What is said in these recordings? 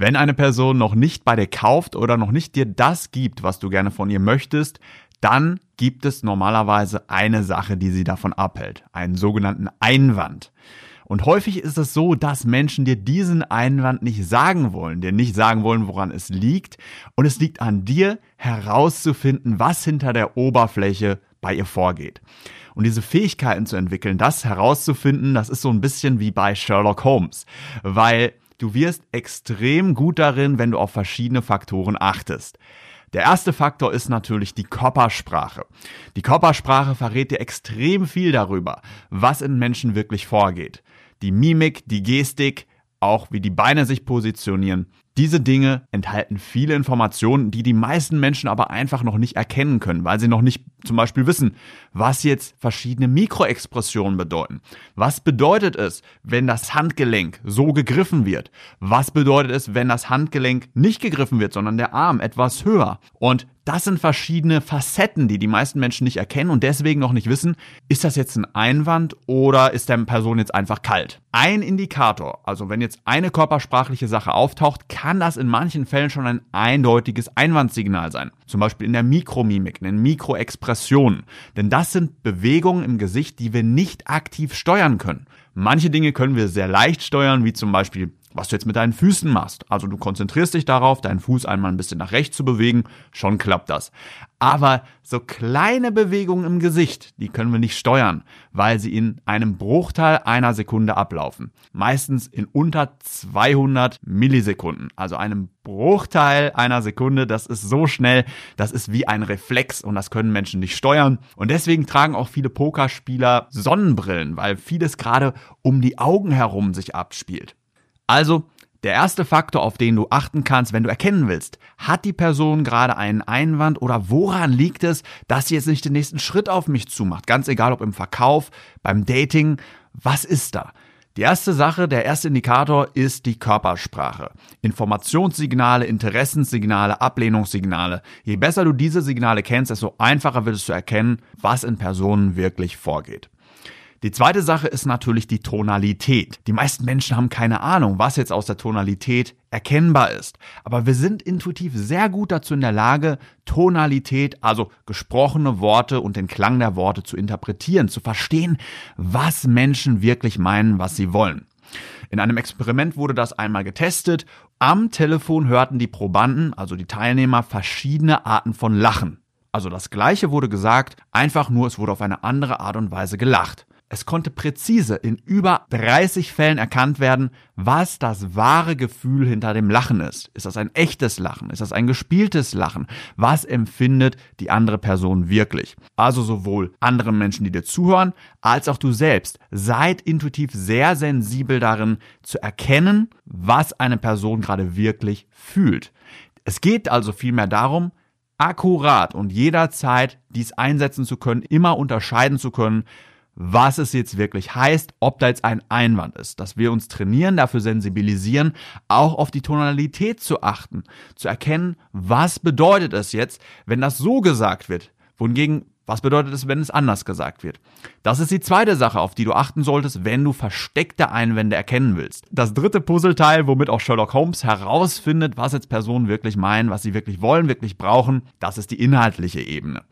Wenn eine Person noch nicht bei dir kauft oder noch nicht dir das gibt, was du gerne von ihr möchtest, dann gibt es normalerweise eine Sache, die sie davon abhält, einen sogenannten Einwand. Und häufig ist es so, dass Menschen dir diesen Einwand nicht sagen wollen, dir nicht sagen wollen, woran es liegt. Und es liegt an dir herauszufinden, was hinter der Oberfläche bei ihr vorgeht. Und diese Fähigkeiten zu entwickeln, das herauszufinden, das ist so ein bisschen wie bei Sherlock Holmes, weil du wirst extrem gut darin, wenn du auf verschiedene Faktoren achtest. Der erste Faktor ist natürlich die Körpersprache. Die Körpersprache verrät dir extrem viel darüber, was in Menschen wirklich vorgeht. Die Mimik, die Gestik, auch wie die Beine sich positionieren. Diese Dinge enthalten viele Informationen, die die meisten Menschen aber einfach noch nicht erkennen können, weil sie noch nicht zum Beispiel wissen, was jetzt verschiedene Mikroexpressionen bedeuten. Was bedeutet es, wenn das Handgelenk so gegriffen wird? Was bedeutet es, wenn das Handgelenk nicht gegriffen wird, sondern der Arm etwas höher? Und das sind verschiedene Facetten, die die meisten Menschen nicht erkennen und deswegen noch nicht wissen, ist das jetzt ein Einwand oder ist der Person jetzt einfach kalt. Ein Indikator, also wenn jetzt eine körpersprachliche Sache auftaucht, kann das in manchen Fällen schon ein eindeutiges Einwandsignal sein. Zum Beispiel in der Mikromimik, in den Mikroexpressionen. Denn das sind Bewegungen im Gesicht, die wir nicht aktiv steuern können. Manche Dinge können wir sehr leicht steuern, wie zum Beispiel was du jetzt mit deinen Füßen machst. Also du konzentrierst dich darauf, deinen Fuß einmal ein bisschen nach rechts zu bewegen, schon klappt das. Aber so kleine Bewegungen im Gesicht, die können wir nicht steuern, weil sie in einem Bruchteil einer Sekunde ablaufen. Meistens in unter 200 Millisekunden. Also einem Bruchteil einer Sekunde. Das ist so schnell, das ist wie ein Reflex und das können Menschen nicht steuern. Und deswegen tragen auch viele Pokerspieler Sonnenbrillen, weil vieles gerade um die Augen herum sich abspielt. Also, der erste Faktor, auf den du achten kannst, wenn du erkennen willst, hat die Person gerade einen Einwand oder woran liegt es, dass sie jetzt nicht den nächsten Schritt auf mich zumacht? Ganz egal, ob im Verkauf, beim Dating, was ist da? Die erste Sache, der erste Indikator ist die Körpersprache. Informationssignale, Interessenssignale, Ablehnungssignale. Je besser du diese Signale kennst, desto einfacher wird es zu erkennen, was in Personen wirklich vorgeht. Die zweite Sache ist natürlich die Tonalität. Die meisten Menschen haben keine Ahnung, was jetzt aus der Tonalität erkennbar ist. Aber wir sind intuitiv sehr gut dazu in der Lage, Tonalität, also gesprochene Worte und den Klang der Worte zu interpretieren, zu verstehen, was Menschen wirklich meinen, was sie wollen. In einem Experiment wurde das einmal getestet. Am Telefon hörten die Probanden, also die Teilnehmer, verschiedene Arten von Lachen. Also das gleiche wurde gesagt, einfach nur es wurde auf eine andere Art und Weise gelacht. Es konnte präzise in über 30 Fällen erkannt werden, was das wahre Gefühl hinter dem Lachen ist. Ist das ein echtes Lachen? Ist das ein gespieltes Lachen? Was empfindet die andere Person wirklich? Also sowohl andere Menschen, die dir zuhören, als auch du selbst. Seid intuitiv sehr sensibel darin zu erkennen, was eine Person gerade wirklich fühlt. Es geht also vielmehr darum, akkurat und jederzeit dies einsetzen zu können, immer unterscheiden zu können, was es jetzt wirklich heißt, ob da jetzt ein Einwand ist, dass wir uns trainieren, dafür sensibilisieren, auch auf die Tonalität zu achten, zu erkennen, was bedeutet es jetzt, wenn das so gesagt wird, wohingegen was bedeutet es, wenn es anders gesagt wird? Das ist die zweite Sache, auf die du achten solltest, wenn du versteckte Einwände erkennen willst. Das dritte Puzzleteil, womit auch Sherlock Holmes herausfindet, was jetzt Personen wirklich meinen, was sie wirklich wollen, wirklich brauchen, das ist die inhaltliche Ebene.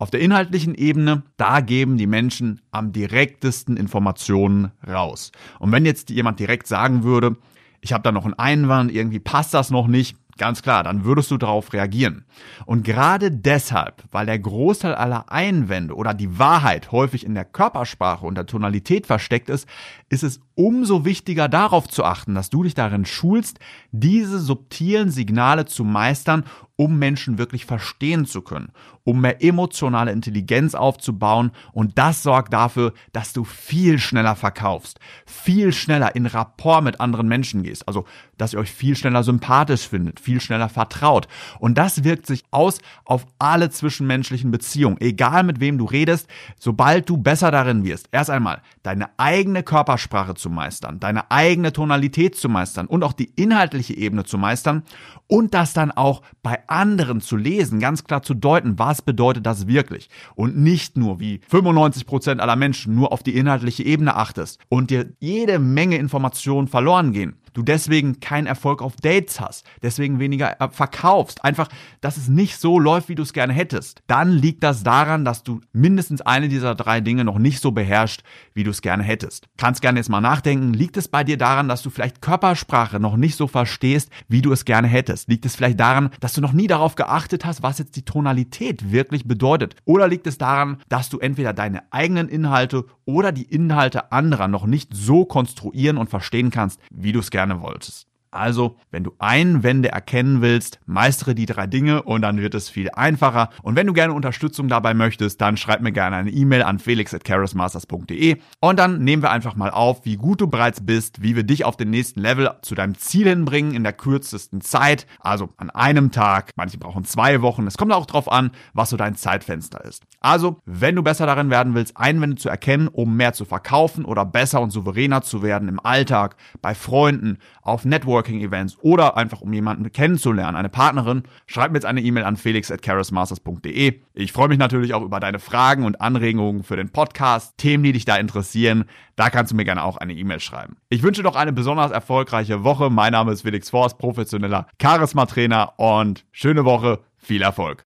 Auf der inhaltlichen Ebene, da geben die Menschen am direktesten Informationen raus. Und wenn jetzt jemand direkt sagen würde, ich habe da noch einen Einwand, irgendwie passt das noch nicht, Ganz klar, dann würdest du darauf reagieren. Und gerade deshalb, weil der Großteil aller Einwände oder die Wahrheit häufig in der Körpersprache und der Tonalität versteckt ist, ist es umso wichtiger darauf zu achten, dass du dich darin schulst, diese subtilen Signale zu meistern, um Menschen wirklich verstehen zu können, um mehr emotionale Intelligenz aufzubauen. Und das sorgt dafür, dass du viel schneller verkaufst, viel schneller in Rapport mit anderen Menschen gehst, also dass ihr euch viel schneller sympathisch findet, viel schneller vertraut. Und das wirkt sich aus auf alle zwischenmenschlichen Beziehungen, egal mit wem du redest, sobald du besser darin wirst, erst einmal deine eigene Körpersprache zu meistern, deine eigene Tonalität zu meistern und auch die inhaltliche Ebene zu meistern und das dann auch bei anderen zu lesen, ganz klar zu deuten, was bedeutet das wirklich? Und nicht nur wie 95 Prozent aller Menschen nur auf die inhaltliche Ebene achtest und dir jede Menge Informationen verloren gehen, du deswegen keinen Erfolg auf Dates hast, deswegen weniger äh, verkaufst, einfach, dass es nicht so läuft, wie du es gerne hättest, dann liegt das daran, dass du mindestens eine dieser drei Dinge noch nicht so beherrscht, wie du es gerne hättest. Kannst gerne jetzt mal nachdenken, liegt es bei dir daran, dass du vielleicht Körpersprache noch nicht so verstehst, wie du es gerne hättest? Liegt es vielleicht daran, dass du noch nie darauf geachtet hast, was jetzt die Tonalität wirklich bedeutet? Oder liegt es daran, dass du entweder deine eigenen Inhalte oder die Inhalte anderer noch nicht so konstruieren und verstehen kannst, wie du es gerne wolltest? Also, wenn du Einwände erkennen willst, meistere die drei Dinge und dann wird es viel einfacher. Und wenn du gerne Unterstützung dabei möchtest, dann schreib mir gerne eine E-Mail an felix.charismasters.de und dann nehmen wir einfach mal auf, wie gut du bereits bist, wie wir dich auf den nächsten Level zu deinem Ziel hinbringen in der kürzesten Zeit, also an einem Tag. Manche brauchen zwei Wochen. Es kommt auch darauf an, was so dein Zeitfenster ist. Also, wenn du besser darin werden willst, Einwände zu erkennen, um mehr zu verkaufen oder besser und souveräner zu werden im Alltag, bei Freunden, auf Network Networking-Events oder einfach um jemanden kennenzulernen, eine Partnerin, schreib mir jetzt eine E-Mail an felix.charismasters.de. Ich freue mich natürlich auch über deine Fragen und Anregungen für den Podcast, Themen, die dich da interessieren. Da kannst du mir gerne auch eine E-Mail schreiben. Ich wünsche noch eine besonders erfolgreiche Woche. Mein Name ist Felix Forst, professioneller Charisma-Trainer und schöne Woche, viel Erfolg.